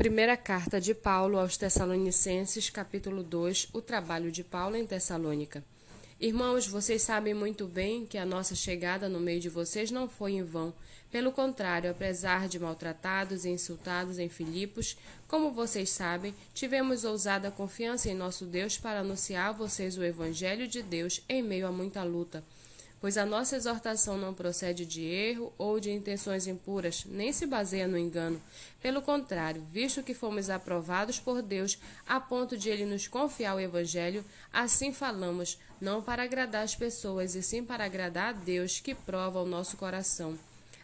Primeira carta de Paulo aos Tessalonicenses, capítulo 2, o trabalho de Paulo em Tessalônica. Irmãos, vocês sabem muito bem que a nossa chegada no meio de vocês não foi em vão. Pelo contrário, apesar de maltratados e insultados em Filipos, como vocês sabem, tivemos ousada confiança em nosso Deus para anunciar a vocês o Evangelho de Deus em meio a muita luta pois a nossa exortação não procede de erro ou de intenções impuras, nem se baseia no engano. Pelo contrário, visto que fomos aprovados por Deus a ponto de ele nos confiar o evangelho, assim falamos, não para agradar as pessoas, e sim para agradar a Deus, que prova o nosso coração.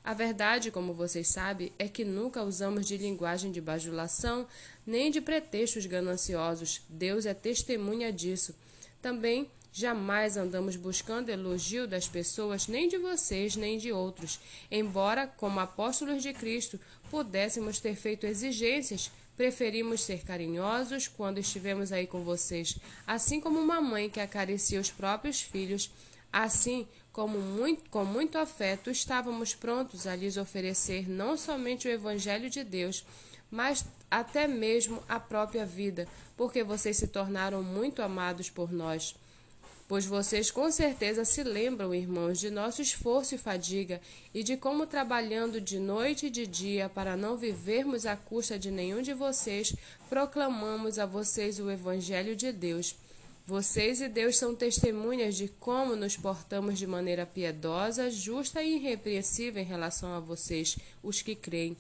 A verdade, como vocês sabem, é que nunca usamos de linguagem de bajulação, nem de pretextos gananciosos. Deus é testemunha disso. Também Jamais andamos buscando elogio das pessoas, nem de vocês, nem de outros. Embora, como apóstolos de Cristo, pudéssemos ter feito exigências, preferimos ser carinhosos quando estivemos aí com vocês, assim como uma mãe que acaricia os próprios filhos. Assim, como muito, com muito afeto, estávamos prontos a lhes oferecer não somente o Evangelho de Deus, mas até mesmo a própria vida, porque vocês se tornaram muito amados por nós. Pois vocês com certeza se lembram, irmãos, de nosso esforço e fadiga e de como trabalhando de noite e de dia para não vivermos à custa de nenhum de vocês, proclamamos a vocês o Evangelho de Deus. Vocês e Deus são testemunhas de como nos portamos de maneira piedosa, justa e irrepreensível em relação a vocês, os que creem.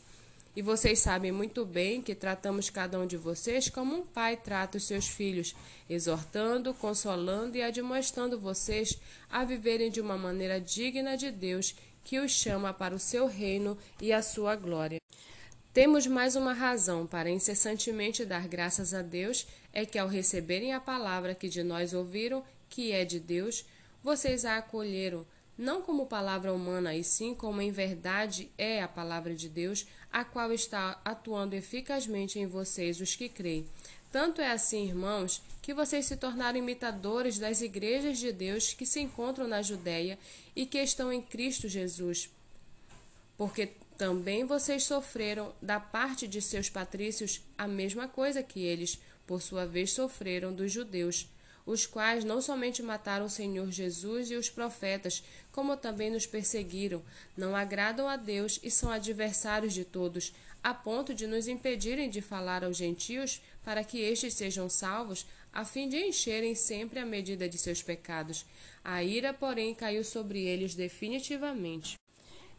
E vocês sabem muito bem que tratamos cada um de vocês como um pai trata os seus filhos, exortando, consolando e admoestando vocês a viverem de uma maneira digna de Deus, que os chama para o seu reino e a sua glória. Temos mais uma razão para incessantemente dar graças a Deus, é que ao receberem a palavra que de nós ouviram, que é de Deus, vocês a acolheram não como palavra humana, e sim como em verdade é a palavra de Deus, a qual está atuando eficazmente em vocês, os que creem. Tanto é assim, irmãos, que vocês se tornaram imitadores das igrejas de Deus que se encontram na Judéia e que estão em Cristo Jesus. Porque também vocês sofreram da parte de seus patrícios a mesma coisa que eles, por sua vez, sofreram dos judeus os quais não somente mataram o Senhor Jesus e os profetas, como também nos perseguiram, não agradam a Deus e são adversários de todos, a ponto de nos impedirem de falar aos gentios para que estes sejam salvos, a fim de encherem sempre a medida de seus pecados. A ira, porém, caiu sobre eles definitivamente.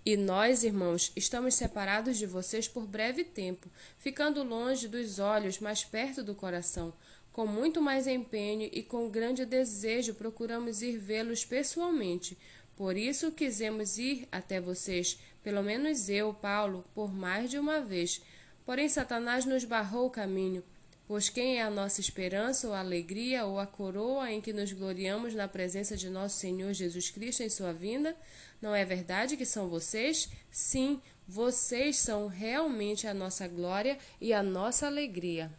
E nós, irmãos, estamos separados de vocês por breve tempo, ficando longe dos olhos, mas perto do coração com muito mais empenho e com grande desejo procuramos ir vê-los pessoalmente. Por isso quisemos ir até vocês, pelo menos eu, Paulo, por mais de uma vez. Porém, Satanás nos barrou o caminho. Pois quem é a nossa esperança ou a alegria ou a coroa em que nos gloriamos na presença de nosso Senhor Jesus Cristo em sua vinda? Não é verdade que são vocês? Sim, vocês são realmente a nossa glória e a nossa alegria.